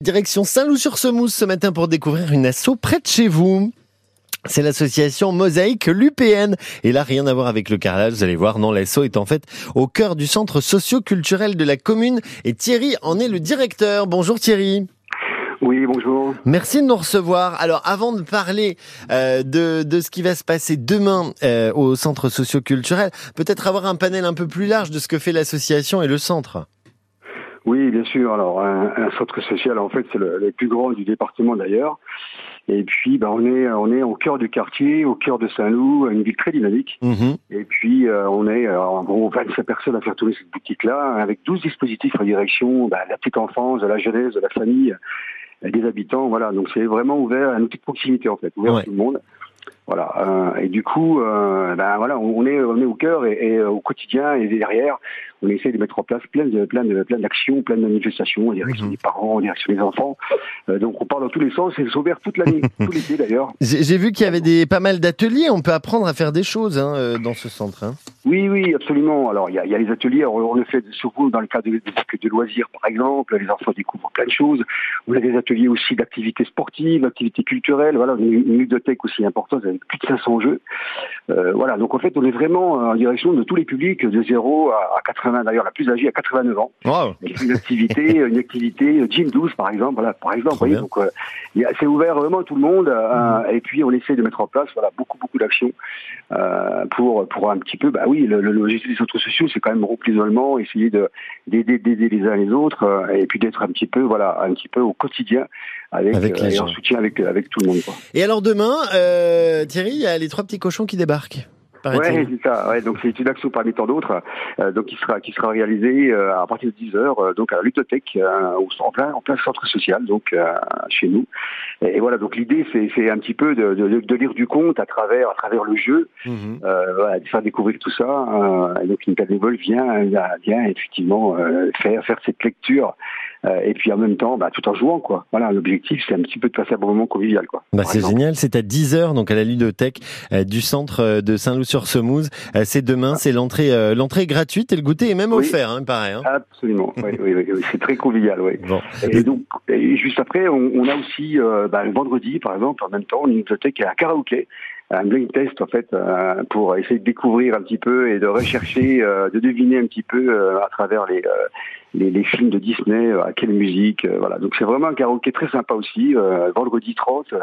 Direction Saint-Loup-sur-Semouse ce matin pour découvrir une asso près de chez vous. C'est l'association Mosaïque l'UPN. Et là, rien à voir avec le carrelage, vous allez voir. Non, l'asso est en fait au cœur du centre socio-culturel de la commune. Et Thierry en est le directeur. Bonjour Thierry. Oui, bonjour. Merci de nous recevoir. Alors, avant de parler euh, de, de ce qui va se passer demain euh, au centre socio-culturel, peut-être avoir un panel un peu plus large de ce que fait l'association et le centre. Oui, bien sûr. Alors, un, centre social, en fait, c'est le, plus grand du département d'ailleurs. Et puis, bah, on est on est au cœur du quartier, au cœur de Saint-Loup, une ville très dynamique. Mhm. Et puis, euh, on est euh, en gros 25 personnes à faire tourner cette boutique-là, avec 12 dispositifs en direction bah, de la petite enfance, de la jeunesse, de la famille, euh, des habitants. Voilà, donc c'est vraiment ouvert à une petite proximité en fait, ouvert à tout le monde. Voilà. et du coup, ben voilà, on est on est au cœur et, et au quotidien et derrière, on essaie de mettre en place plein de plein de plein d'actions, plein de manifestations en direction mhm. des parents, en direction des enfants. Euh, donc on parle dans tous les sens et c'est ouvert toute l'année, tout l'été d'ailleurs. J'ai vu qu'il y avait des pas mal d'ateliers. On peut apprendre à faire des choses hein, euh, dans ce centre. Hein. Oui, oui, absolument. Alors il y a, y a, les ateliers. On le fait surtout dans le cadre de, loisirs, par exemple. Les enfants découvrent plein de choses. On a des ateliers aussi d'activités sportives, d'activités culturelles. Voilà, une, une ludothèque aussi importante plus de 500 jeux. Euh, voilà, donc en fait on est vraiment en direction de tous les publics de 0 à, à 80 d'ailleurs la plus âgée à 89 ans. une activité, une activité Gym 12 par exemple, voilà, par exemple. Voyez, donc euh, c'est ouvert vraiment à tout le monde. Euh, mhm. et puis on essaie de mettre en place voilà beaucoup beaucoup d'actions euh, pour pour un petit peu, bah oui, le, l'objectif des centres sociaux, c'est quand même rompre l'isolement, essayer de d'aider d'aider les uns les autres, et puis d'être un petit peu voilà un petit peu au quotidien avec, avec et en soutien avec avec tout le monde. Quoi. Et alors demain, Thierry, il y a les trois petits cochons qui débarquent. Ouais, c'est ça. Ouais, donc c'est une action parmi tant d'autres, euh, donc qui sera qui sera réalisée euh, à partir de 10 heures, euh, donc à la ludothèque, en plein en plein centre social, donc chez nous. Et, voilà, donc l'idée c'est c'est un petit peu de, de, de, lire du conte à travers à travers le jeu, mhm. voilà, de faire découvrir tout ça. et donc une bénévole vient vient effectivement faire faire cette lecture euh, et puis en même temps, bah, tout en jouant, quoi. Voilà, l'objectif, c'est un petit peu de passer un bon moment convivial, quoi. Bah, c'est génial, c'est à 10h, donc à la ludothèque euh, du centre euh, de Saint-Loup-sur-Semouse. c'est demain, c'est l'entrée l'entrée gratuite et le goûter est même offert, hein, pareil. Hein. Absolument, oui, oui, oui, c'est très convivial, oui. Bon. Et, donc, et juste après, on, on a aussi, bah, le vendredi, par exemple, en même temps, une ludothèque à karaoké un blind test en fait euh, pour essayer de découvrir un petit peu et de rechercher, euh, de deviner un petit peu euh, à travers les, les, les films de Disney à quelle musique. voilà, donc c'est vraiment un karaoké très sympa aussi. vendredi 30,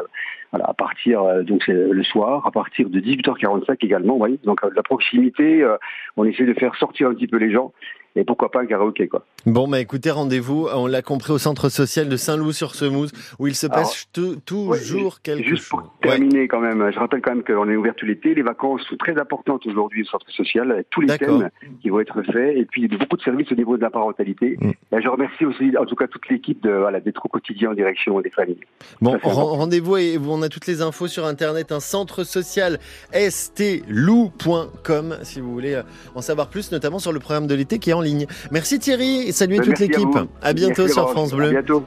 voilà, à partir donc c'est le soir, à partir de 18h45 également. Vous voyez, donc la proximité, on essaie de faire sortir un petit peu les gens et pourquoi pas un karaoké quoi. Bon bah écoutez, rendez-vous, on l'a compris au centre social de Saint-Loup-sur-Semouse où il se passe toujours quelque chose. Juste pour terminer quand même, je rappelle quand même qu'on est ouvert tout l'été, les vacances sont très importantes aujourd'hui au centre social avec tous les thèmes qui vont être faits et puis il y a beaucoup de services au niveau de la parentalité. Mm. Et je remercie aussi en tout cas toute l'équipe de voilà d'être au quotidien en direction des familles. Bon, rendez-vous et on a toutes les infos sur internet un centre social stlou.com si vous voulez en savoir plus notamment sur le programme de l'été qui est en ligne. Merci Thierry et salut à toute l'équipe. À, bientôt sur France Bleu. À bientôt.